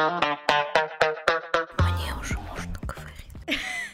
Мне уже можно говорить.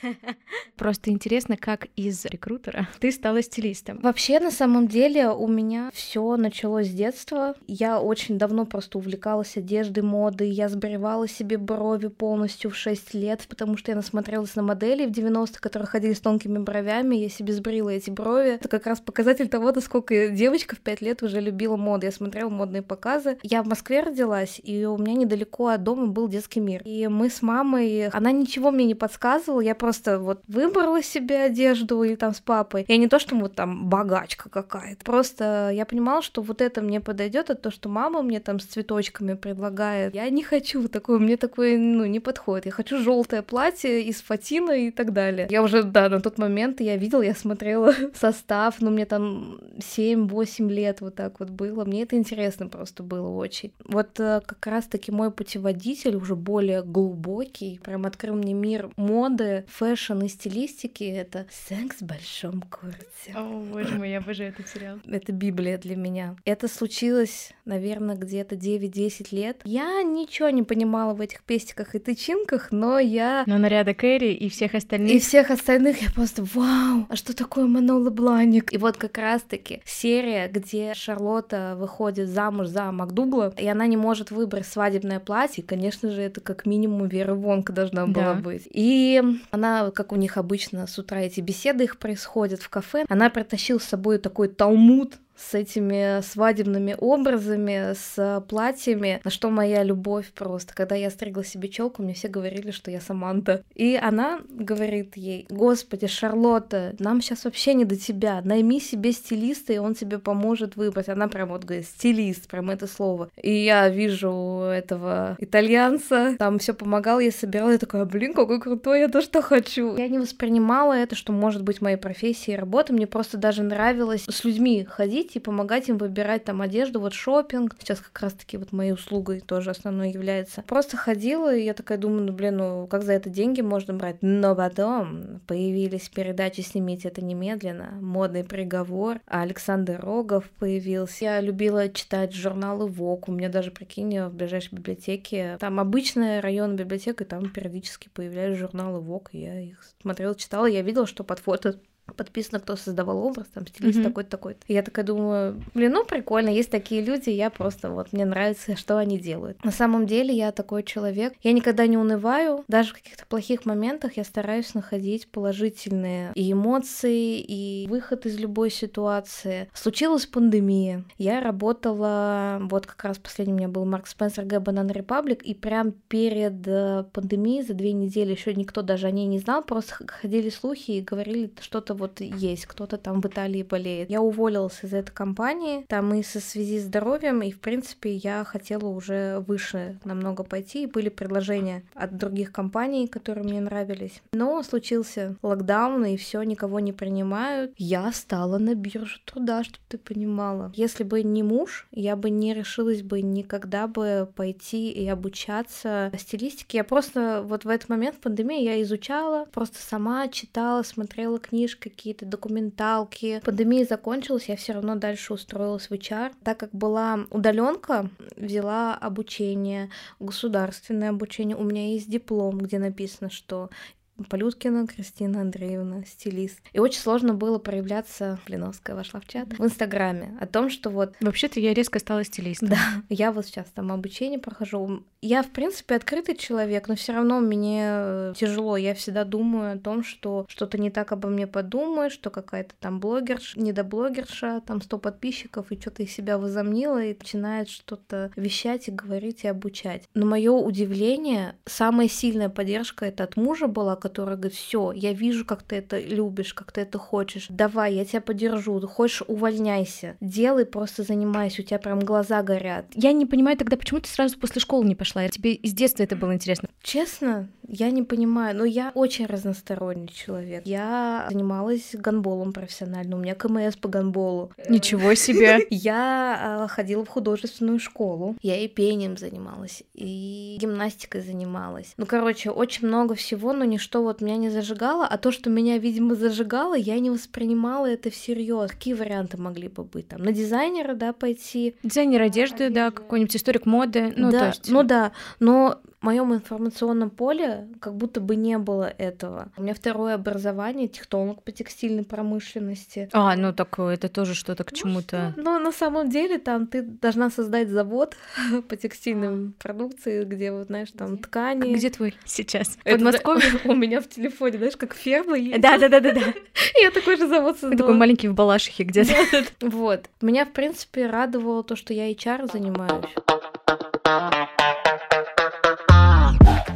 Просто интересно, как из рекрутера ты стала стилистом. Вообще, на самом деле, у меня все началось с детства. Я очень давно просто увлекалась одеждой, модой. Я сбривала себе брови полностью в 6 лет, потому что я насмотрелась на модели в 90-х, которые ходили с тонкими бровями. Я себе сбрила эти брови. Это как раз показатель того, насколько девочка в 5 лет уже любила моду. Я смотрела модные показы. Я в Москве родилась, и у меня недалеко от дома был детский мир. И мы с мамой... Она ничего мне не подсказывала, я просто вот выбрала себе одежду или там с папой. Я не то, что вот там богачка какая-то. Просто я понимала, что вот это мне подойдет, а то, что мама мне там с цветочками предлагает. Я не хочу такое, мне такое, ну, не подходит. Я хочу желтое платье из фатина и так далее. Я уже, да, на тот момент я видела, я смотрела состав, ну, мне там 7-8 лет вот так вот было. Мне это интересно просто было очень. Вот э, как раз-таки мой путеводитель уже более глубокий, прям открыл мне мир моды, fashion и стилистики стилистики это «Секс в большом городе». О, боже мой, я обожаю этот сериал. Это Библия для меня. Это случилось, наверное, где-то 9-10 лет. Я ничего не понимала в этих пестиках и тычинках, но я... Но наряда Кэрри и всех остальных... И всех остальных я просто, вау, а что такое Манола Бланик? И вот как раз-таки серия, где Шарлотта выходит замуж за Макдугла, и она не может выбрать свадебное платье, конечно же, это как минимум Вера Вонка должна была да. быть. И она, как у них обычно с утра эти беседы их происходят в кафе, она притащила с собой такой талмуд с этими свадебными образами, с платьями, на что моя любовь просто. Когда я стригла себе челку, мне все говорили, что я Саманта. И она говорит ей, господи, Шарлотта, нам сейчас вообще не до тебя, найми себе стилиста, и он тебе поможет выбрать. Она прям вот говорит, стилист, прям это слово. И я вижу этого итальянца, там все помогал, я собирала, я такая, блин, какой крутой, я тоже что хочу. Я не воспринимала это, что может быть моей профессией работы, мне просто даже нравилось с людьми ходить и помогать им выбирать там одежду, вот шопинг. Сейчас как раз-таки вот моей услугой тоже основной является. Просто ходила, и я такая думаю, ну блин, ну как за это деньги можно брать? Но потом появились передачи «Снимите это немедленно», «Модный приговор», Александр Рогов появился. Я любила читать журналы ВОК, у меня даже, прикинь, в ближайшей библиотеке, там обычная район библиотека, и там периодически появлялись журналы ВОК, я их смотрела, читала, я видела, что под фото подписано, кто создавал образ, там стилист mm-hmm. такой-то, такой-то. Я такая думаю, блин, ну прикольно, есть такие люди, я просто вот, мне нравится, что они делают. На самом деле я такой человек, я никогда не унываю, даже в каких-то плохих моментах я стараюсь находить положительные и эмоции, и выход из любой ситуации. Случилась пандемия, я работала, вот как раз последний у меня был Марк Спенсер Г. Банан Репаблик, и прям перед э, пандемией за две недели еще никто даже о ней не знал, просто ходили слухи и говорили что-то вот есть, кто-то там в Италии болеет. Я уволилась из этой компании, там и со связи с здоровьем, и в принципе я хотела уже выше намного пойти, и были предложения от других компаний, которые мне нравились. Но случился локдаун, и все никого не принимают. Я стала на биржу труда, чтобы ты понимала. Если бы не муж, я бы не решилась бы никогда бы пойти и обучаться стилистике. Я просто вот в этот момент в пандемии я изучала, просто сама читала, смотрела книжки, какие-то документалки. Пандемия закончилась, я все равно дальше устроилась в HR. Так как была удаленка, взяла обучение, государственное обучение. У меня есть диплом, где написано, что Полюткина Кристина Андреевна, стилист. И очень сложно было проявляться, Блиновская вошла в чат, в Инстаграме, о том, что вот... Вообще-то я резко стала стилистом. Да, я вот сейчас там обучение прохожу. Я, в принципе, открытый человек, но все равно мне тяжело. Я всегда думаю о том, что что-то не так обо мне подумаешь, что какая-то там блогерша, недоблогерша, там 100 подписчиков, и что-то из себя возомнила, и начинает что-то вещать и говорить и обучать. Но мое удивление, самая сильная поддержка это от мужа была, которая говорит, все, я вижу, как ты это любишь, как ты это хочешь, давай, я тебя поддержу, хочешь, увольняйся, делай, просто занимайся, у тебя прям глаза горят. Я не понимаю тогда, почему ты сразу после школы не пошла? Тебе из детства это было интересно? Честно, я не понимаю, но я очень разносторонний человек. Я занималась гандболом профессионально, у меня КМС по гандболу. Ничего себе! Я а, ходила в художественную школу, я и пением занималась, и гимнастикой занималась. Ну, короче, очень много всего, но ничто что вот меня не зажигало, а то, что меня, видимо, зажигало, я не воспринимала это всерьез. Какие варианты могли бы быть? Там на дизайнера, да, пойти. Дизайнер одежды, да, какой-нибудь историк моды. Ну, да, то есть... ну да, но моем информационном поле как будто бы не было этого. У меня второе образование, технолог по текстильной промышленности. А, ну так это тоже что-то к ну, чему-то. Что? Но на самом деле там ты должна создать завод по текстильной продукции, где вот, знаешь, там ткани. А где твой сейчас? В Подмосковье у меня в телефоне, знаешь, как ферма есть. Да, да, да, да, да. Я такой же завод создала. Такой маленький в Балашихе где-то. Вот. Меня, в принципе, радовало то, что я HR занимаюсь.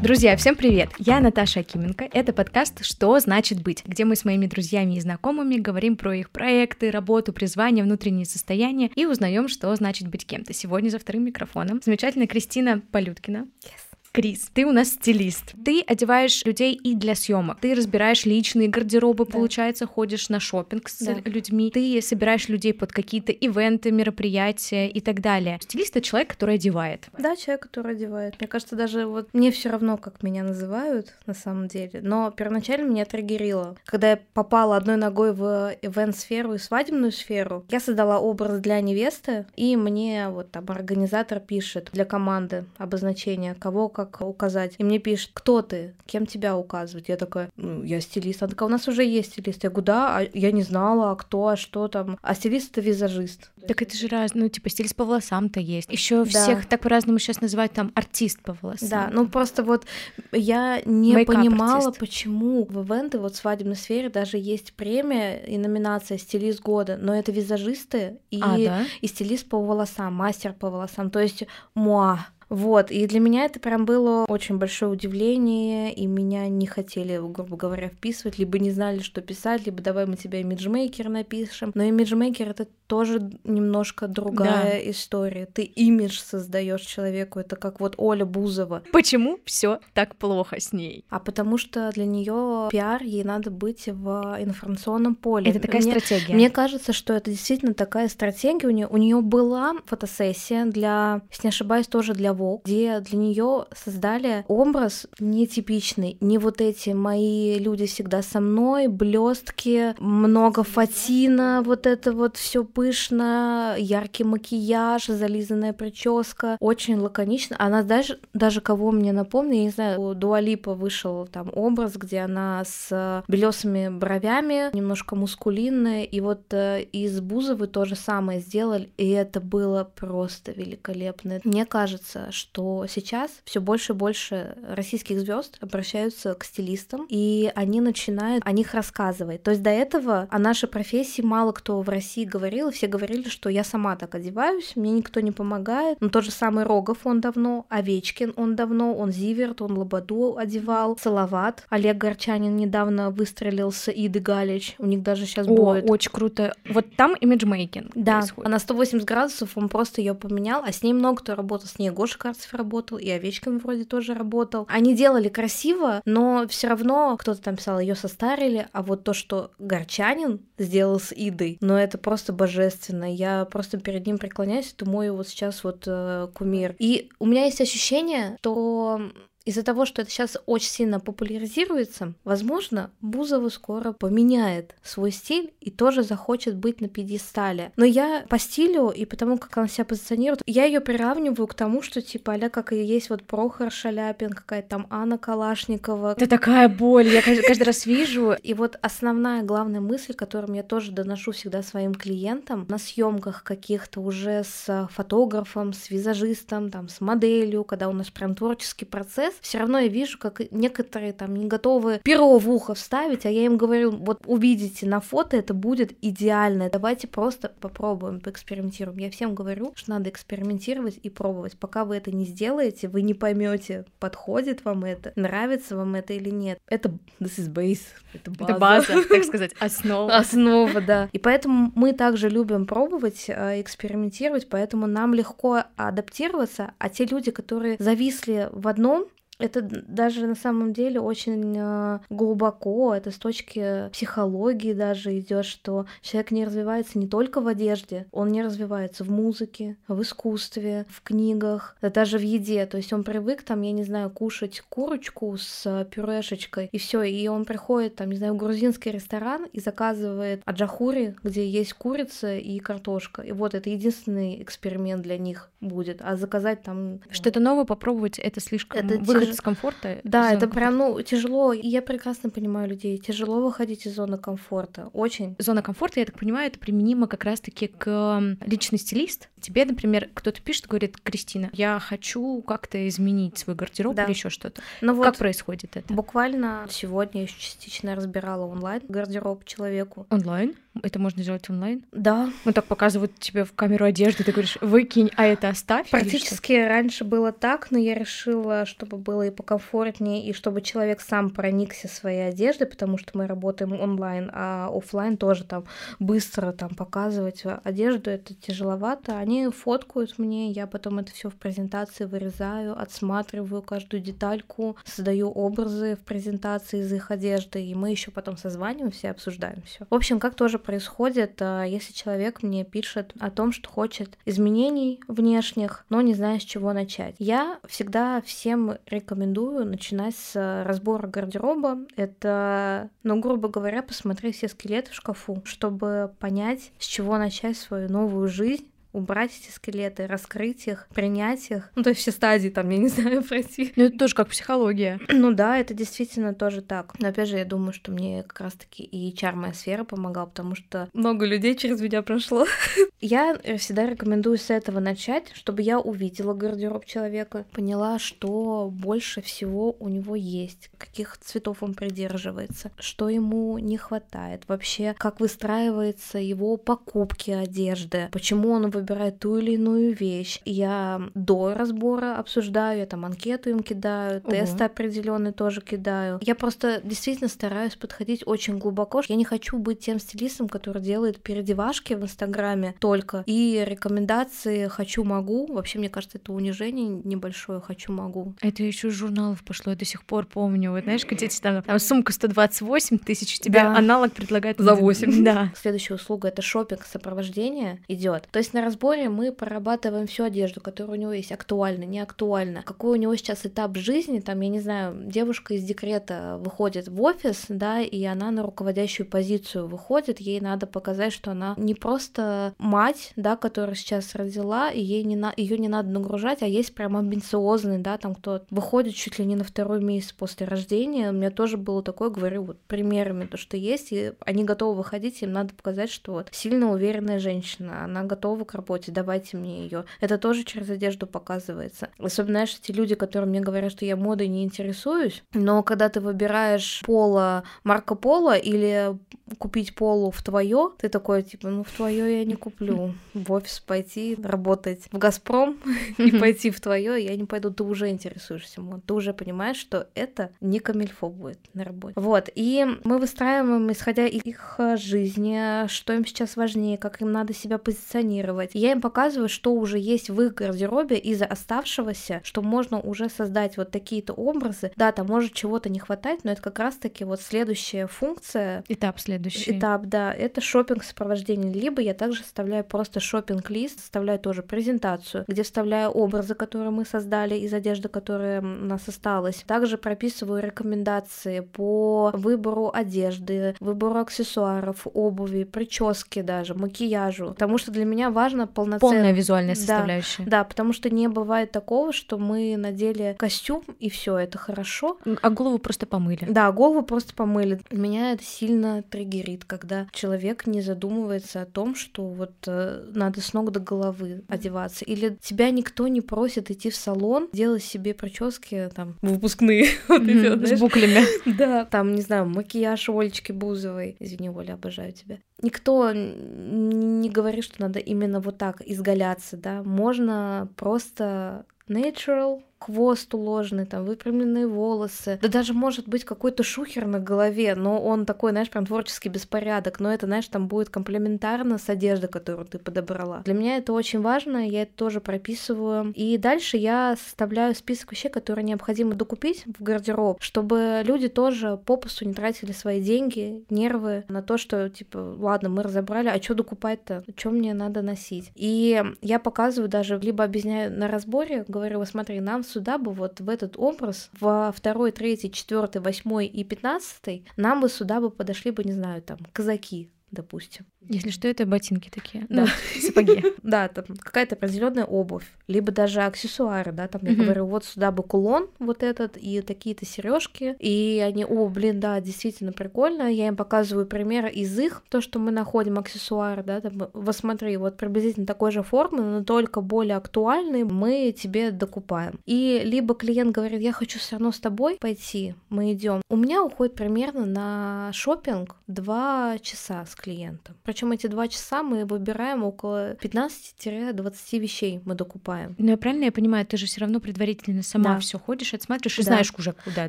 Друзья, всем привет! Я Наташа Акименко. Это подкаст «Что значит быть?», где мы с моими друзьями и знакомыми говорим про их проекты, работу, призвание, внутреннее состояние и узнаем, что значит быть кем-то. Сегодня за вторым микрофоном замечательная Кристина Полюткина. Yes. Крис, ты у нас стилист. Ты одеваешь людей и для съемок. Ты разбираешь личные гардеробы, да. получается, ходишь на шопинг с да. людьми. Ты собираешь людей под какие-то ивенты, мероприятия и так далее. Стилист это человек, который одевает. Да, человек, который одевает. Мне кажется, даже вот мне все равно, как меня называют на самом деле. Но первоначально меня триггерило. Когда я попала одной ногой в ивент-сферу и свадебную сферу, я создала образ для невесты, и мне вот там организатор пишет для команды обозначение, кого как указать. И мне пишет, кто ты, кем тебя указывать. Я такая, ну, я стилист. Она такая, у нас уже есть стилист. Я говорю, да, а я не знала, а кто, а что там. А стилист это визажист. Так это же раз, ну, типа, стилист по волосам-то есть. Еще да. всех так по-разному сейчас называют там артист по волосам. Да, ну просто вот я не понимала, почему в ивенты, вот в свадебной сфере даже есть премия и номинация стилист года, но это визажисты и, а, да? и стилист по волосам, мастер по волосам. То есть муа вот, и для меня это прям было очень большое удивление, и меня не хотели, грубо говоря, вписывать, либо не знали, что писать, либо давай мы тебя имиджмейкер напишем. Но имиджмейкер — это тоже немножко другая да. история. Ты имидж создаешь человеку, это как вот Оля Бузова. Почему все так плохо с ней? А потому что для нее пиар, ей надо быть в информационном поле. Это такая мне, стратегия. Мне кажется, что это действительно такая стратегия. У нее, у нее была фотосессия для, если не ошибаюсь, тоже для Vogue, где для нее создали образ нетипичный. Не вот эти мои люди всегда со мной, блестки, много фатина, вот это вот все пышно, яркий макияж, зализанная прическа, очень лаконично. Она даже, даже кого мне напомнит, я не знаю, у Дуалипа вышел там образ, где она с белесыми бровями, немножко мускулинная, и вот э, из Бузовой то же самое сделали, и это было просто великолепно. Мне кажется, что сейчас все больше и больше российских звезд обращаются к стилистам, и они начинают о них рассказывать. То есть до этого о нашей профессии мало кто в России говорил, все говорили, что я сама так одеваюсь, мне никто не помогает. Но тот же самый Рогов, он давно, Овечкин, он давно, он Зиверт, он Лободу одевал, Салават. Олег Горчанин недавно выстрелился, Иды Галич, у них даже сейчас будет. очень круто. Вот там имиджмейкинг Да, происходит. а на 180 градусов он просто ее поменял, а с ней много кто работал, с ней Гоша Карцев работал, и Овечкин вроде тоже работал. Они делали красиво, но все равно кто-то там писал, ее состарили, а вот то, что Горчанин сделал с Идой, но это просто божественно. Я просто перед ним преклоняюсь, это мой вот сейчас вот э, кумир. И у меня есть ощущение, что из-за того, что это сейчас очень сильно популяризируется, возможно, Бузова скоро поменяет свой стиль и тоже захочет быть на пьедестале. Но я по стилю и потому, как она себя позиционирует, я ее приравниваю к тому, что типа а как и есть вот Прохор Шаляпин, какая-то там Анна Калашникова. Это такая боль, я каждый раз вижу. И вот основная главная мысль, которую я тоже доношу всегда своим клиентам на съемках каких-то уже с фотографом, с визажистом, там, с моделью, когда у нас прям творческий процесс, процесс, все равно я вижу, как некоторые там не готовы перо в ухо вставить, а я им говорю, вот увидите на фото, это будет идеально, давайте просто попробуем, поэкспериментируем. Я всем говорю, что надо экспериментировать и пробовать. Пока вы это не сделаете, вы не поймете, подходит вам это, нравится вам это или нет. Это this is base, это база. Это база, так сказать, основа. Основа, да. И поэтому мы также любим пробовать, э, экспериментировать, поэтому нам легко адаптироваться, а те люди, которые зависли в одном, Это даже на самом деле очень э, глубоко, это с точки психологии даже идет, что человек не развивается не только в одежде, он не развивается в музыке, в искусстве, в книгах, даже в еде. То есть он привык там, я не знаю, кушать курочку с пюрешечкой, и все, и он приходит там, не знаю, в грузинский ресторан и заказывает аджахури, где есть курица и картошка. И вот это единственный эксперимент для них будет. А заказать там... Что-то новое попробовать, это слишком это выход. Из комфорта. Да, это прям, ну, тяжело. И я прекрасно понимаю людей. Тяжело выходить из зоны комфорта. Очень. Зона комфорта, я так понимаю, это применимо как раз-таки к личный стилист. Тебе, например, кто-то пишет, говорит, Кристина, я хочу как-то изменить свой гардероб да. или еще что-то. Ну вот как происходит это? Буквально сегодня я частично разбирала онлайн гардероб человеку. Онлайн? Это можно сделать онлайн? Да. Ну так показывают тебе в камеру одежды, ты говоришь, выкинь, а это оставь. Практически раньше было так, но я решила, чтобы было и покомфортнее, и чтобы человек сам проникся своей одеждой, потому что мы работаем онлайн, а офлайн тоже там быстро там показывать одежду, это тяжеловато. Они фоткают мне, я потом это все в презентации вырезаю, отсматриваю каждую детальку, создаю образы в презентации из их одежды, и мы еще потом созваниваемся и обсуждаем все. В общем, как тоже происходит, а, если человек мне пишет о том, что хочет изменений внешних, но не знает, с чего начать. Я всегда всем рекомендую начинать с разбора гардероба. Это, ну, грубо говоря, посмотреть все скелеты в шкафу, чтобы понять, с чего начать свою новую жизнь убрать эти скелеты, раскрыть их, принять их. Ну, то есть все стадии там, я не знаю, пройти. Ну, это тоже как психология. Ну да, это действительно тоже так. Но опять же, я думаю, что мне как раз-таки и HR моя сфера помогала, потому что много людей через меня прошло. Я всегда рекомендую с этого начать, чтобы я увидела гардероб человека, поняла, что больше всего у него есть, каких цветов он придерживается, что ему не хватает, вообще, как выстраивается его покупки одежды, почему он выбирает ту или иную вещь. Я до разбора обсуждаю, я там анкету им кидаю, угу. тесты определенные тоже кидаю. Я просто действительно стараюсь подходить очень глубоко. Я не хочу быть тем стилистом, который делает переодевашки в Инстаграме только и рекомендации «хочу, могу». Вообще, мне кажется, это унижение небольшое «хочу, могу». Это еще из журналов пошло, я до сих пор помню. Вот знаешь, где там, там сумка 128 тысяч, тебе да. аналог предлагают за 8. Да. Следующая услуга — это шопинг сопровождение идет. То есть на разборе мы прорабатываем всю одежду, которая у него есть, актуальна, не актуальна, какой у него сейчас этап жизни, там, я не знаю, девушка из декрета выходит в офис, да, и она на руководящую позицию выходит, ей надо показать, что она не просто мать, да, которая сейчас родила, и ей не на... ее не надо нагружать, а есть прям амбициозный, да, там кто выходит чуть ли не на второй месяц после рождения, у меня тоже было такое, говорю, вот примерами то, что есть, и они готовы выходить, им надо показать, что вот сильно уверенная женщина, она готова к работе, давайте мне ее. Это тоже через одежду показывается. Особенно, знаешь, эти люди, которые мне говорят, что я модой не интересуюсь, но когда ты выбираешь пола Марко Поло или купить полу в твое, ты такой, типа, ну в твое я не куплю. В офис пойти, работать в Газпром и пойти в твое, я не пойду, ты уже интересуешься мод, ты уже понимаешь, что это не камильфо будет на работе. Вот, и мы выстраиваем, исходя из их жизни, что им сейчас важнее, как им надо себя позиционировать, делать. Я им показываю, что уже есть в их гардеробе из оставшегося, что можно уже создать вот такие-то образы. Да, там может чего-то не хватать, но это как раз-таки вот следующая функция. Этап следующий. Этап, да, это шопинг сопровождение. Либо я также вставляю просто шопинг лист вставляю тоже презентацию, где вставляю образы, которые мы создали из одежды, которая у нас осталась. Также прописываю рекомендации по выбору одежды, выбору аксессуаров, обуви, прически даже, макияжу. Потому что для меня важно нужно полноценная... Полная визуальная составляющая. Да, да, потому что не бывает такого, что мы надели костюм, и все, это хорошо. А голову просто помыли. Да, голову просто помыли. Меня это сильно триггерит, когда человек не задумывается о том, что вот э, надо с ног до головы одеваться. Или тебя никто не просит идти в салон, делать себе прически там выпускные. С буклями. Да, там, не знаю, макияж Олечки Бузовой. Извини, Оля, обожаю тебя никто не говорит, что надо именно вот так изгаляться, да, можно просто natural, хвост уложенный, там выпрямленные волосы, да даже может быть какой-то шухер на голове, но он такой, знаешь, прям творческий беспорядок, но это, знаешь, там будет комплементарно с одеждой, которую ты подобрала. Для меня это очень важно, я это тоже прописываю. И дальше я составляю список вещей, которые необходимо докупить в гардероб, чтобы люди тоже попусту не тратили свои деньги, нервы на то, что, типа, ладно, мы разобрали, а что докупать-то? Что мне надо носить? И я показываю даже, либо объясняю на разборе, говорю, вот смотри, нам сюда бы вот в этот образ, во второй, третий, четвертый, восьмой и пятнадцатый, нам бы сюда бы подошли бы, не знаю, там, казаки, допустим. Если что, это ботинки такие, да, сапоги. Да, там какая-то определенная обувь, либо даже аксессуары, да, там я говорю, вот сюда бы кулон вот этот и такие-то сережки, и они, о, блин, да, действительно прикольно, я им показываю пример из их, то, что мы находим аксессуары, да, там, вот смотри, вот приблизительно такой же формы, но только более актуальный, мы тебе докупаем. И либо клиент говорит, я хочу все равно с тобой пойти, мы идем. У меня уходит примерно на шопинг два часа с клиентом. Причем эти два часа мы выбираем около 15-20 вещей мы докупаем. Ну, я правильно я понимаю, ты же все равно предварительно сама да. все ходишь, отсматриваешь и да. знаешь уже куда.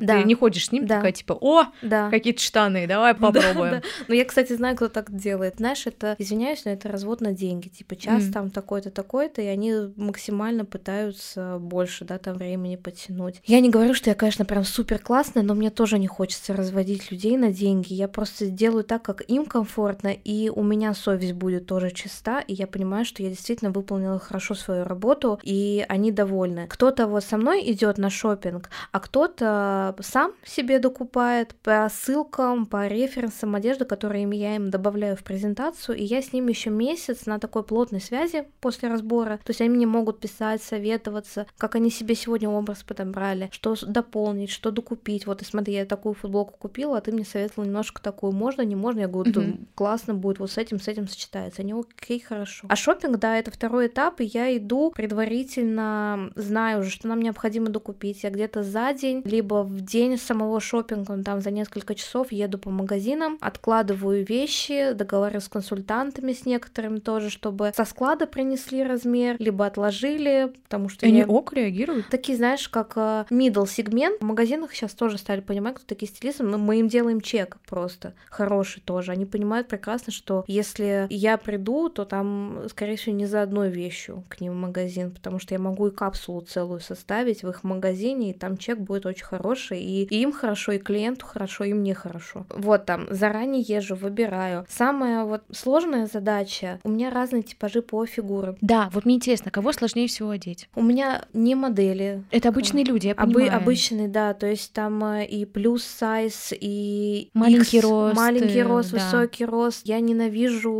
Да. Ты не ходишь с ним, да. такая типа, о, да. какие-то штаны, давай попробуем. Да, да. Ну, я, кстати, знаю, кто так делает. Знаешь, это, извиняюсь, но это развод на деньги. Типа час mm. там такой-то, такой-то, и они максимально пытаются больше, да, там времени подтянуть. Я не говорю, что я, конечно, прям супер классная, но мне тоже не хочется разводить людей на деньги. Я просто делаю так, как им комфортно, и у меня совесть будет тоже чиста, и я понимаю, что я действительно выполнила хорошо свою работу, и они довольны. Кто-то вот со мной идет на шопинг, а кто-то сам себе докупает по ссылкам, по референсам одежды, которые я им добавляю в презентацию, и я с ними еще месяц на такой плотной связи после разбора. То есть они мне могут писать, советоваться, как они себе сегодня образ подобрали, что дополнить, что докупить. Вот и смотри, я такую футболку купила, а ты мне советовал немножко такую. Можно, не можно? Я говорю, mm-hmm. Классно будет, вот с этим, с этим сочетается. Они окей, хорошо. А шопинг, да, это второй этап, и я иду предварительно, знаю уже, что нам необходимо докупить. Я где-то за день, либо в день самого шопинга, там за несколько часов еду по магазинам, откладываю вещи, договариваюсь с консультантами, с некоторыми тоже, чтобы со склада принесли размер, либо отложили, потому что Они я... ок реагируют? Такие, знаешь, как э, middle сегмент. В магазинах сейчас тоже стали понимать, кто такие стилисты, но мы им делаем чек просто хороший тоже. Они понимают прекрасно, что если я приду, то там, скорее всего, не за одной вещью к ним в магазин, потому что я могу и капсулу целую составить в их магазине, и там чек будет очень хороший, и, им хорошо, и клиенту хорошо, и мне хорошо. Вот там, заранее езжу, выбираю. Самая вот сложная задача, у меня разные типажи по фигурам. Да, вот мне интересно, кого сложнее всего одеть? У меня не модели. Это обычные люди, я понимаю. Обы- обычные, да, то есть там э, и плюс сайз, и маленький X, рост, маленький рост, да. высокий рост. Я ненавижу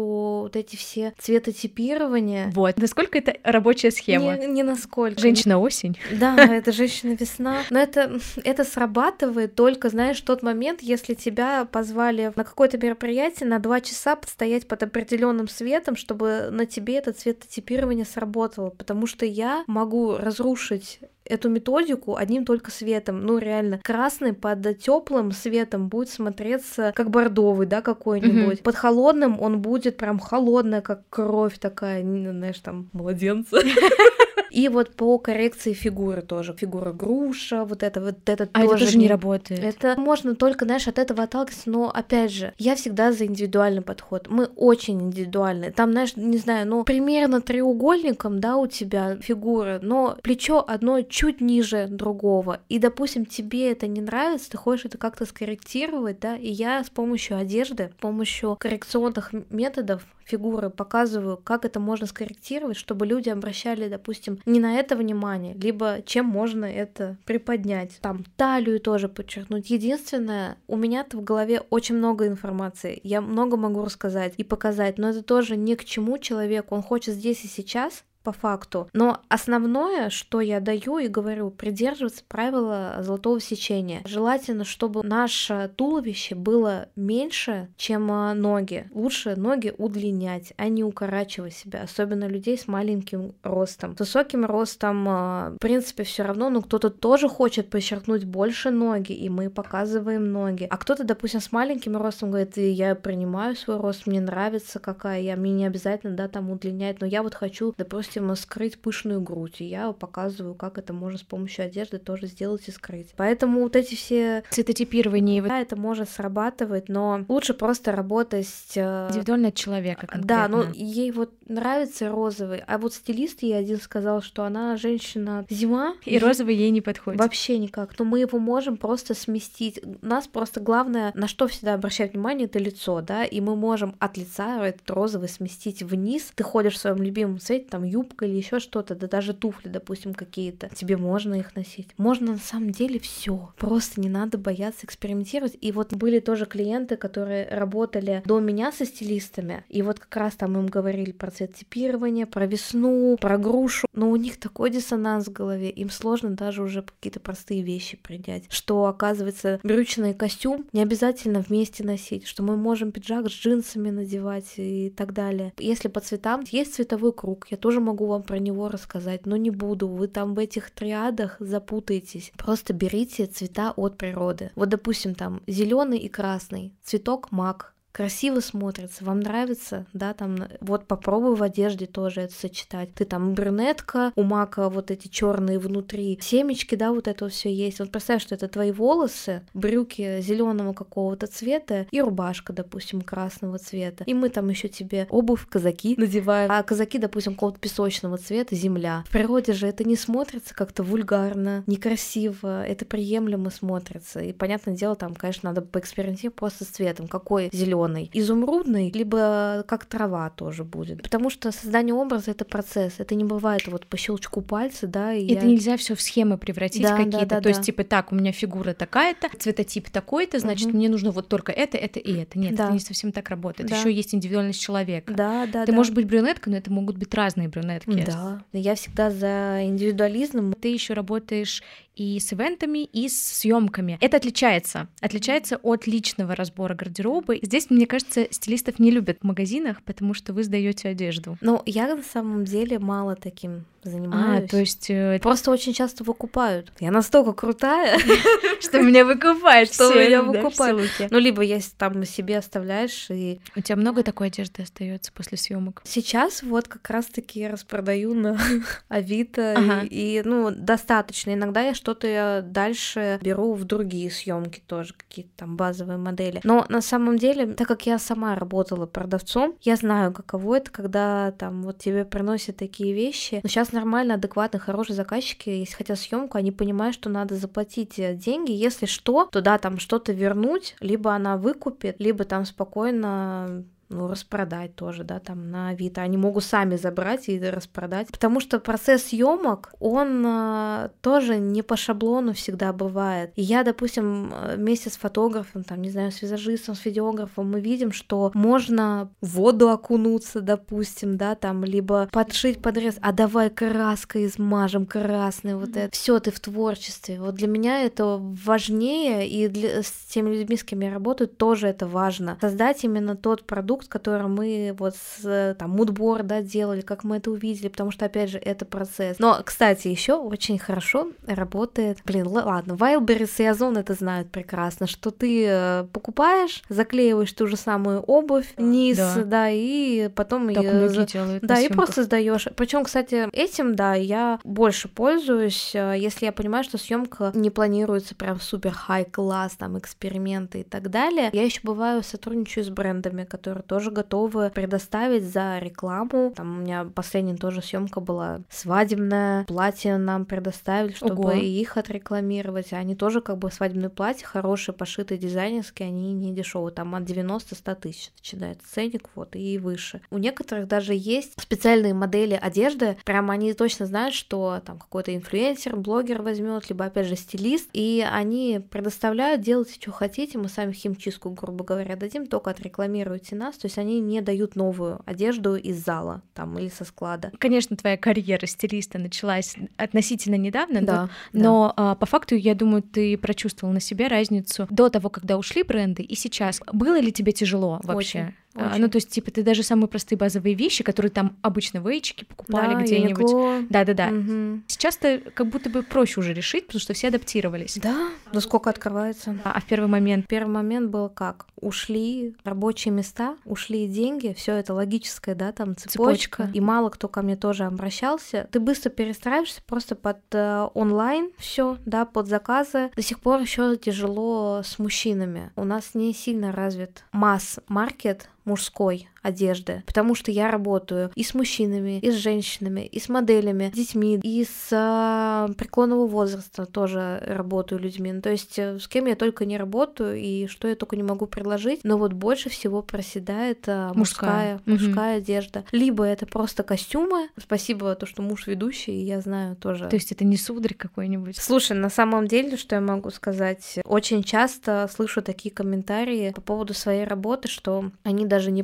вот эти все цветотипирования. Вот, насколько это рабочая схема? Не, не насколько. Женщина осень. Да, это женщина весна. Но это, это срабатывает только, знаешь, тот момент, если тебя позвали на какое-то мероприятие на два часа постоять под определенным светом, чтобы на тебе это цветотипирование сработало. Потому что я могу разрушить эту методику одним только светом. Ну, реально, красный под теплым светом будет смотреться как бордовый, да, какой-нибудь. Mm-hmm. Под холодным он будет прям холодная, как кровь такая, знаешь, там, младенца. И вот по коррекции фигуры тоже. Фигура груша, вот это вот это а тоже. это тоже не работает. Это можно только, знаешь, от этого отталкиваться, но опять же, я всегда за индивидуальный подход. Мы очень индивидуальны. Там, знаешь, не знаю, ну, примерно треугольником, да, у тебя фигура, но плечо одно чуть ниже другого. И, допустим, тебе это не нравится, ты хочешь это как-то скорректировать, да, и я с помощью одежды, с помощью коррекционных методов фигуры показываю, как это можно скорректировать, чтобы люди обращали, допустим, не на это внимание, либо чем можно это приподнять. Там талию тоже подчеркнуть. Единственное, у меня-то в голове очень много информации. Я много могу рассказать и показать, но это тоже ни к чему человеку. Он хочет здесь и сейчас по факту. Но основное, что я даю и говорю, придерживаться правила золотого сечения. Желательно, чтобы наше туловище было меньше, чем а, ноги. Лучше ноги удлинять, а не укорачивать себя, особенно людей с маленьким ростом. С высоким ростом, а, в принципе, все равно, но кто-то тоже хочет подчеркнуть больше ноги, и мы показываем ноги. А кто-то, допустим, с маленьким ростом говорит, я принимаю свой рост, мне нравится какая я, мне не обязательно, да, там удлинять, но я вот хочу, допустим, допустим, скрыть пышную грудь, и я показываю, как это можно с помощью одежды тоже сделать и скрыть. Поэтому вот эти все цветотипирование, да, это может срабатывать, но лучше просто работать э, индивидуально от человека. Конкретно. Да, ну ей вот нравится розовый, а вот стилист ей один сказал, что она женщина зима и розовый ей не подходит. Вообще никак. Но мы его можем просто сместить. Нас просто главное, на что всегда обращать внимание, это лицо, да, и мы можем от лица этот розовый сместить вниз. Ты ходишь в своем любимом цвете, там юбка или еще что-то, да даже туфли, допустим, какие-то. Тебе можно их носить. Можно на самом деле все. Просто не надо бояться экспериментировать. И вот были тоже клиенты, которые работали до меня со стилистами, и вот как раз там им говорили про цвет типирования, про весну, про грушу, но у них такой диссонанс в голове, им сложно даже уже какие-то простые вещи принять, что оказывается брючный костюм не обязательно вместе носить, что мы можем пиджак с джинсами надевать и так далее. Если по цветам есть цветовой круг, я тоже могу вам про него рассказать, но не буду, вы там в этих триадах запутаетесь. Просто берите цвета от природы. Вот, допустим, там зеленый и красный, цветок мак, красиво смотрится, вам нравится, да, там, вот попробуй в одежде тоже это сочетать. Ты там брюнетка, у мака вот эти черные внутри, семечки, да, вот это все есть. Вот представь, что это твои волосы, брюки зеленого какого-то цвета и рубашка, допустим, красного цвета. И мы там еще тебе обувь, казаки надеваем, а казаки, допустим, какого-то песочного цвета, земля. В природе же это не смотрится как-то вульгарно, некрасиво, это приемлемо смотрится. И, понятное дело, там, конечно, надо поэкспериментировать просто с цветом, какой зеленый зеленый, изумрудный, либо как трава тоже будет. Потому что создание образа это процесс. Это не бывает вот по щелчку пальца, да. И это я... нельзя все в схемы превратить да, какие-то. Да, да, То да. есть, типа, так, у меня фигура такая-то, цветотип такой-то, значит, угу. мне нужно вот только это, это и это. Нет, да. это не совсем так работает. Да. Еще есть индивидуальность человека. Да, да. Ты да. можешь быть брюнеткой, но это могут быть разные брюнетки. Да. Я всегда за индивидуализм. Ты еще работаешь и с ивентами, и с съемками. Это отличается. Отличается от личного разбора гардероба. Здесь, мне кажется, стилистов не любят в магазинах, потому что вы сдаете одежду. Ну, я на самом деле мало таким занимаюсь. А, то есть... Э, Просто очень часто выкупают. Я настолько крутая, что меня выкупают. Что меня выкупают. Ну, либо если там себе оставляешь и... У тебя много такой одежды остается после съемок? Сейчас вот как раз-таки распродаю на Авито. И, ну, достаточно. Иногда я что-то дальше беру в другие съемки тоже, какие-то там базовые модели. Но на самом деле, так как я сама работала продавцом, я знаю, каково это, когда там вот тебе приносят такие вещи. Но сейчас нормально, адекватно, хорошие заказчики, если хотят съемку, они понимают, что надо заплатить э, деньги. Если что, то да, там что-то вернуть, либо она выкупит, либо там спокойно ну, распродать тоже, да, там на Авито. Они могут сами забрать и распродать. Потому что процесс съемок, он а, тоже не по шаблону всегда бывает. И я, допустим, вместе с фотографом, там, не знаю, с визажистом, с видеографом, мы видим, что можно в воду окунуться, допустим, да, там, либо подшить подрез, а давай краской измажем, красный, вот это. Все, ты в творчестве. Вот для меня это важнее, и для, с теми людьми, с кем я работаю, тоже это важно. Создать именно тот продукт, продукт, который мы вот с там мудбор, да, делали, как мы это увидели, потому что, опять же, это процесс. Но, кстати, еще очень хорошо работает, блин, ладно, Wildberries и Озон это знают прекрасно, что ты э, покупаешь, заклеиваешь ту же самую обувь, низ, да, да и потом так ее... делают Да, и просто сдаешь. Причем, кстати, этим, да, я больше пользуюсь, э, если я понимаю, что съемка не планируется прям супер хай класс, там эксперименты и так далее. Я еще бываю сотрудничаю с брендами, которые тоже готовы предоставить за рекламу. Там у меня последняя тоже съемка была свадебная, платье нам предоставили, чтобы Ого. их отрекламировать. Они тоже как бы свадебные платья хорошие, пошитые дизайнерские, они не дешевые, там от 90-100 тысяч начинается ценник, вот, и выше. У некоторых даже есть специальные модели одежды, прям они точно знают, что там какой-то инфлюенсер, блогер возьмет, либо опять же стилист, и они предоставляют, делайте, что хотите, мы сами химчистку, грубо говоря, дадим, только отрекламируйте нас, то есть они не дают новую одежду из зала там или со склада. Конечно, твоя карьера стилиста началась относительно недавно, да, но, да. но а, по факту, я думаю, ты прочувствовал на себе разницу до того, когда ушли бренды, и сейчас. Было ли тебе тяжело вообще? Очень А, ну, то есть, типа, ты даже самые простые базовые вещи, которые там обычно в эйчике покупали Да, где-нибудь. Да-да-да. Мгм. Сейчас-то как будто бы проще уже решить, потому что все адаптировались. Да, ну сколько открывается. А в первый момент Первый момент был как? Ушли рабочие места, ушли деньги, все это логическая, да, там цепочка. Цепочка. И мало кто ко мне тоже обращался. Ты быстро перестраиваешься просто под э, онлайн все, да, под заказы. До сих пор еще тяжело с мужчинами. У нас не сильно развит масс-маркет мужской одежды, потому что я работаю и с мужчинами, и с женщинами, и с моделями, с детьми, и с а, преклонного возраста тоже работаю людьми. Ну, то есть э, с кем я только не работаю и что я только не могу предложить, но вот больше всего проседает а, Мужская. мужская, мужская одежда. Либо это просто костюмы. Спасибо то, что муж ведущий, и я знаю тоже. То есть это не сударь какой-нибудь. Слушай, на самом деле, что я могу сказать, очень часто слышу такие комментарии по поводу своей работы, что они даже не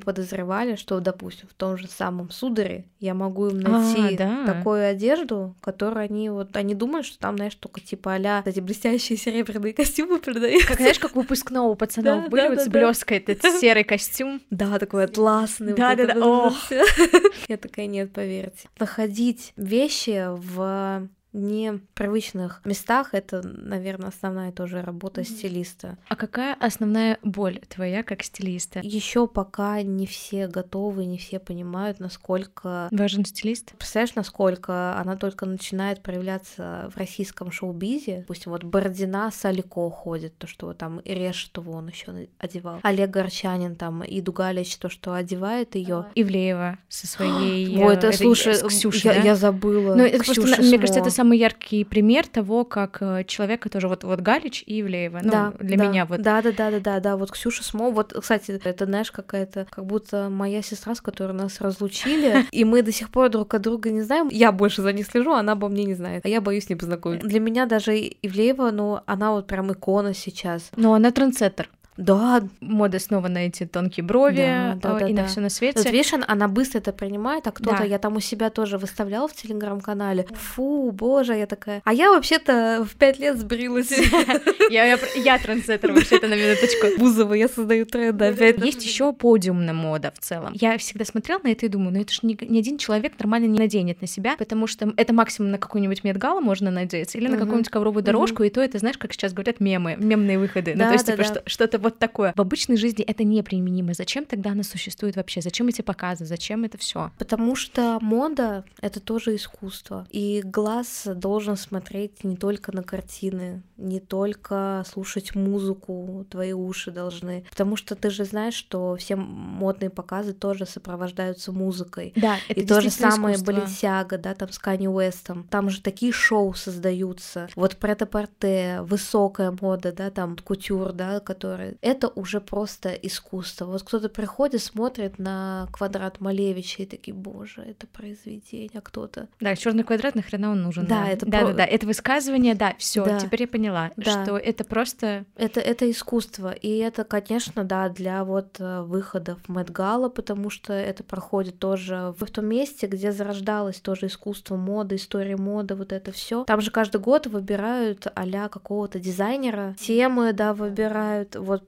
подозревали, что, допустим, в том же самом сударе я могу им найти А, да. такую одежду, которую они вот, они думают, что там, знаешь, только типа а эти блестящие серебряные костюмы продают. Как знаешь, как выпускного пацанов Да, были да, вот да, с да. блеской этот серый костюм. Да, такой атласный. вот Да-да-да, это вот ох. Я такая, нет, поверьте. Находить вещи в непривычных местах это, наверное, основная тоже работа стилиста. А какая основная боль твоя как стилиста? Еще пока не все готовы, не все понимают, насколько Важен стилист? Представляешь, насколько она только начинает проявляться в российском шоу-бизе? Допустим, вот Бородина с Алико ходит, то, что там режет его он еще одевал. Олег Горчанин там, и Дугалич, то, что одевает ее. Ивлеева со своей... Ой, э, это, слушай, с Ксюшей, я, да? я забыла. Ну, это просто, Ксюша мне кажется, это Смо. Самый яркий пример того, как э, человека тоже вот, вот Галич и Ивлеева. Ну, да, для да, меня вот. Да, да, да, да, да, да. Вот Ксюша Смо. Вот, кстати, это, знаешь, какая-то, как будто моя сестра, с которой нас разлучили, и мы до сих пор друг от друга не знаем. Я больше за ней слежу, она обо мне не знает. А я боюсь с ней познакомиться. Для меня даже Ивлеева, ну, она вот прям икона сейчас. Но она трендсеттер. Да, Мода снова на эти тонкие брови Да, да, э, да, и на да. все на Вот свете. видишь, она, быстро это принимает, а кто-то, Да. я там у себя тоже выставляла в телеграм-канале. Фу, боже, я такая. А я вообще-то в пять лет сбрилась. Я, трендсеттер вообще-то на минуточку. Бузова, я создаю тренды опять. Есть еще подиумная мода в целом. Я всегда смотрела на это и думаю, ну это же ни, один человек нормально не наденет на себя, потому что это максимум на какой-нибудь медгала можно надеться, или на какую-нибудь ковровую дорожку, и то это, знаешь, как сейчас говорят, мемы, мемные выходы. ну, Да, то есть, да, типа, да. что- что-то вот такое. В обычной жизни это неприменимо. Зачем тогда она существует вообще? Зачем эти показы? Зачем это все? Потому что мода — это тоже искусство. И глаз должен смотреть не только на картины, не только слушать музыку, твои уши должны. Потому что ты же знаешь, что все модные показы тоже сопровождаются музыкой. Да, это и то же самое искусство. Баленсиага, да, там с Канни Уэстом. Там же такие шоу создаются. Вот претапорте, высокая мода, да, там кутюр, да, который... Это уже просто искусство. Вот кто-то приходит, смотрит на квадрат Малевича и такие, боже, это произведение, а кто-то... Да, черный квадрат нахрена он нужен? Да, это да, про- да, да. Это высказывание, да, все. Да. Теперь я поняла, Да. что это просто Это, это искусство. И это, конечно, да, для вот э, выходов Мэтт Гала, потому что это проходит тоже в том месте, где зарождалось тоже искусство моды, история моды, вот это все. Там же каждый год выбирают а какого-то дизайнера, темы, да, выбирают. Вот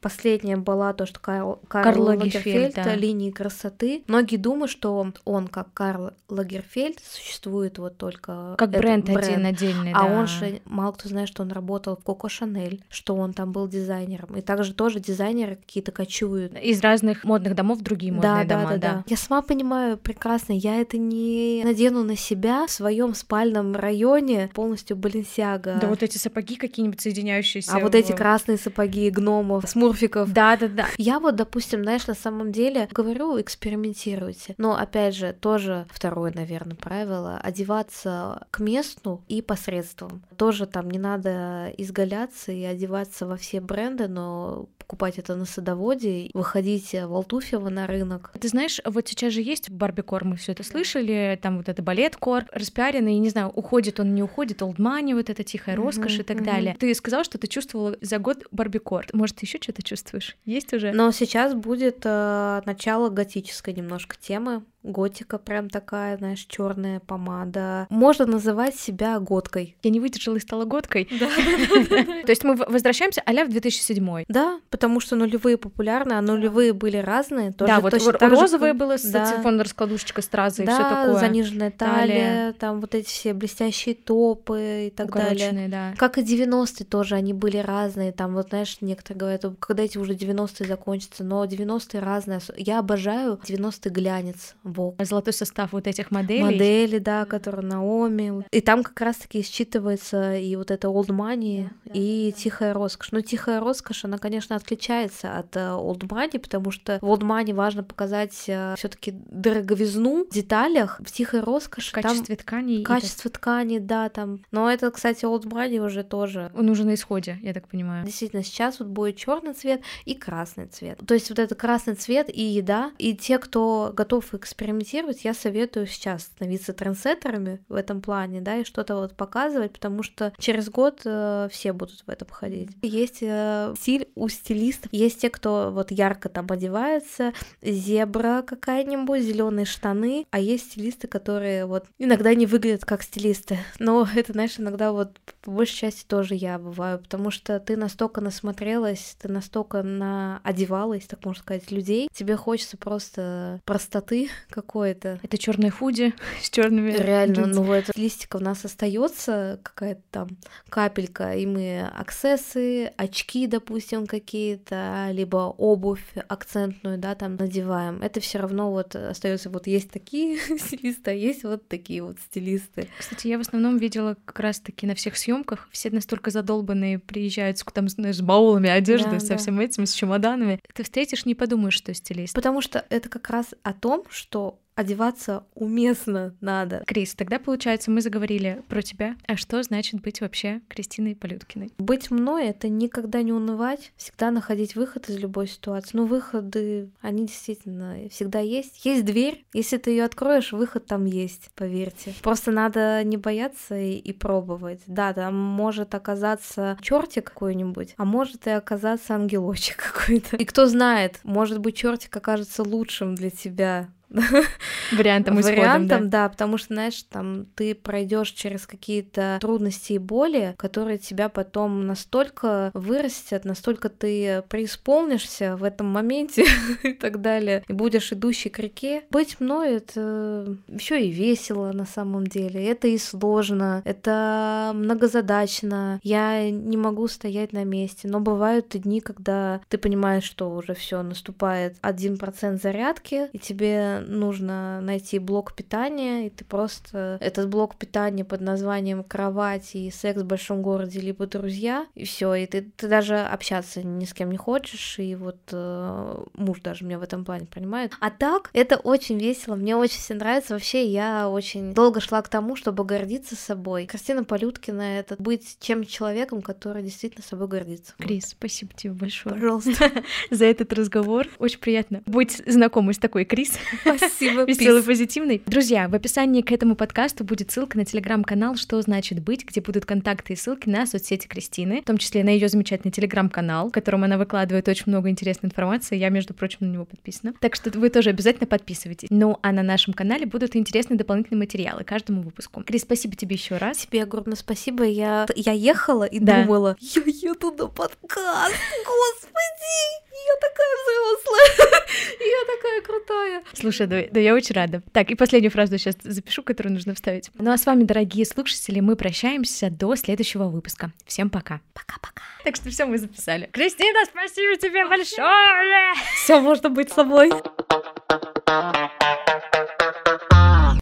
последняя была то, что Карл, Карл, Карл Лагерфельд, Лагерфельд, да. линии красоты. Многие думают, что он, как Карл Лагерфельд, существует вот только как этот бренд, один отдельный. а да. он же, мало кто знает, что он работал в Коко Шанель, что он там был дизайнером. И также тоже дизайнеры какие-то кочуют. из разных модных домов в другие модные да, дома, да, да, да. Я сама понимаю прекрасно, я это не надену на себя в своем спальном районе полностью Баленсиага. Да вот эти сапоги какие-нибудь соединяющиеся. а вот эти в- красные сапоги гномов, смурфиков. Да, да, да. Я вот, допустим, знаешь, на самом деле говорю, экспериментируйте. Но опять же, тоже второе, наверное, правило, одеваться к месту и посредством. Тоже там не надо изгаляться и одеваться во все бренды, но покупать это на садоводе, выходить в Алтуфьево на рынок. Ты знаешь, вот сейчас же есть барбикор, мы все это слышали, там вот это балет-кор, распиаренный, не знаю, уходит он, не уходит, олдмани, вот эта тихая роскошь и так мгм. далее. Ты сказала, что ты чувствовала за год барбикор. Может, еще что-то чувствуешь? Есть уже? Но сейчас будет э, начало готической немножко темы, готика прям такая, знаешь, черная помада. Можно называть себя готкой. Я не выдержала и стала готкой. То есть мы возвращаемся а в 2007 Да, потому что нулевые популярны, а нулевые были разные. Да, вот розовые было с телефон раскладушечка стразы и все такое. заниженная талия, там вот эти все блестящие топы и так далее. да. Как и 90-е тоже, они были разные. Там вот, знаешь, некоторые говорят, когда эти уже 90-е закончатся, но 90-е разные. Я обожаю 90-й глянец. Вок. Золотой состав вот этих моделей. Модели, да, которые Наоми. И там как раз-таки считывается и вот это old money, да, и да. тихая роскошь. Но тихая роскошь, она, конечно, отличается от э, old money, потому что в old money важно показать э, все таки дороговизну в деталях. В тихой роскоши Качестве там... ткани. Качество ткани, да, там. Но это, кстати, old money уже тоже. Он уже на исходе, я так понимаю. Действительно, сейчас вот будет черный цвет и красный цвет. То есть вот это красный цвет и еда. И те, кто готов экспериментировать, я советую сейчас становиться трендсеттерами в этом плане, да, и что-то вот показывать, потому что через год э, все будут в этом ходить. Есть э, стиль у стилистов, есть те, кто вот ярко там одевается, зебра какая-нибудь, зеленые штаны, а есть стилисты, которые вот иногда не выглядят как стилисты, но это, знаешь, иногда вот по большей части тоже я бываю, потому что ты настолько насмотрелась, ты настолько на одевалась, так можно сказать, людей, тебе хочется просто простоты какой-то. Это черные худи с черными. Реально, ну вот листика у нас остается какая-то там капелька, и мы аксессы, очки, допустим, какие-то, либо обувь акцентную, да, там надеваем. Это все равно вот остается вот есть такие стилисты, а есть вот такие вот стилисты. Кстати, я в основном видела как раз-таки на всех съемках все настолько задолбанные приезжают там, знаешь, с баулами одежды, да, со да. всем этим, с чемоданами. Ты встретишь, не подумаешь, что стилист. Потому что это как раз о том, что одеваться уместно надо. Крис, тогда получается, мы заговорили про тебя. А что значит быть вообще Кристиной Полюткиной? Быть мной — это никогда не унывать, всегда находить выход из любой ситуации. Ну, выходы, они действительно всегда есть. Есть дверь, если ты ее откроешь, выход там есть, поверьте. Просто надо не бояться и, и пробовать. Да, там может оказаться чертик какой-нибудь, а может и оказаться ангелочек какой-то. И кто знает, может быть, чертик окажется лучшим для тебя вариантом исходом, вариантом, да. да, потому что, знаешь, там ты пройдешь через какие-то трудности и боли, которые тебя потом настолько вырастят, настолько ты преисполнишься в этом моменте и так далее, и будешь идущей к реке. Быть мной это еще и весело на самом деле, это и сложно, это многозадачно. Я не могу стоять на месте, но бывают и дни, когда ты понимаешь, что уже все наступает один процент зарядки, и тебе нужно найти блок питания, и ты просто этот блок питания под названием кровать и секс в большом городе, либо друзья, и все, и ты, ты даже общаться ни с кем не хочешь, и вот э, муж даже меня в этом плане понимает. А так, это очень весело, мне очень все нравится. Вообще, я очень долго шла к тому, чтобы гордиться собой. Кристина Полюткина — это быть тем человеком, который действительно собой гордится. Крис, спасибо тебе большое. Пожалуйста. За этот разговор. Очень приятно быть знакомой с такой Крис. Спасибо, Веселый, позитивный. Друзья, в описании к этому подкасту будет ссылка на телеграм-канал «Что значит быть», где будут контакты и ссылки на соцсети Кристины, в том числе на ее замечательный телеграм-канал, в котором она выкладывает очень много интересной информации. Я, между прочим, на него подписана. Так что вы тоже обязательно подписывайтесь. Ну, а на нашем канале будут интересные дополнительные материалы каждому выпуску. Крис, спасибо тебе еще раз. Тебе огромное спасибо. Я, я ехала и да. думала, я еду на подкаст, господи, я такая взрослая, я такая крутая. Слушай, да, да я очень рада. Так, и последнюю фразу сейчас запишу, которую нужно вставить. Ну а с вами, дорогие слушатели, мы прощаемся до следующего выпуска. Всем пока. Пока-пока. Так что все мы записали. Кристина, спасибо тебе большое! Все, можно быть собой.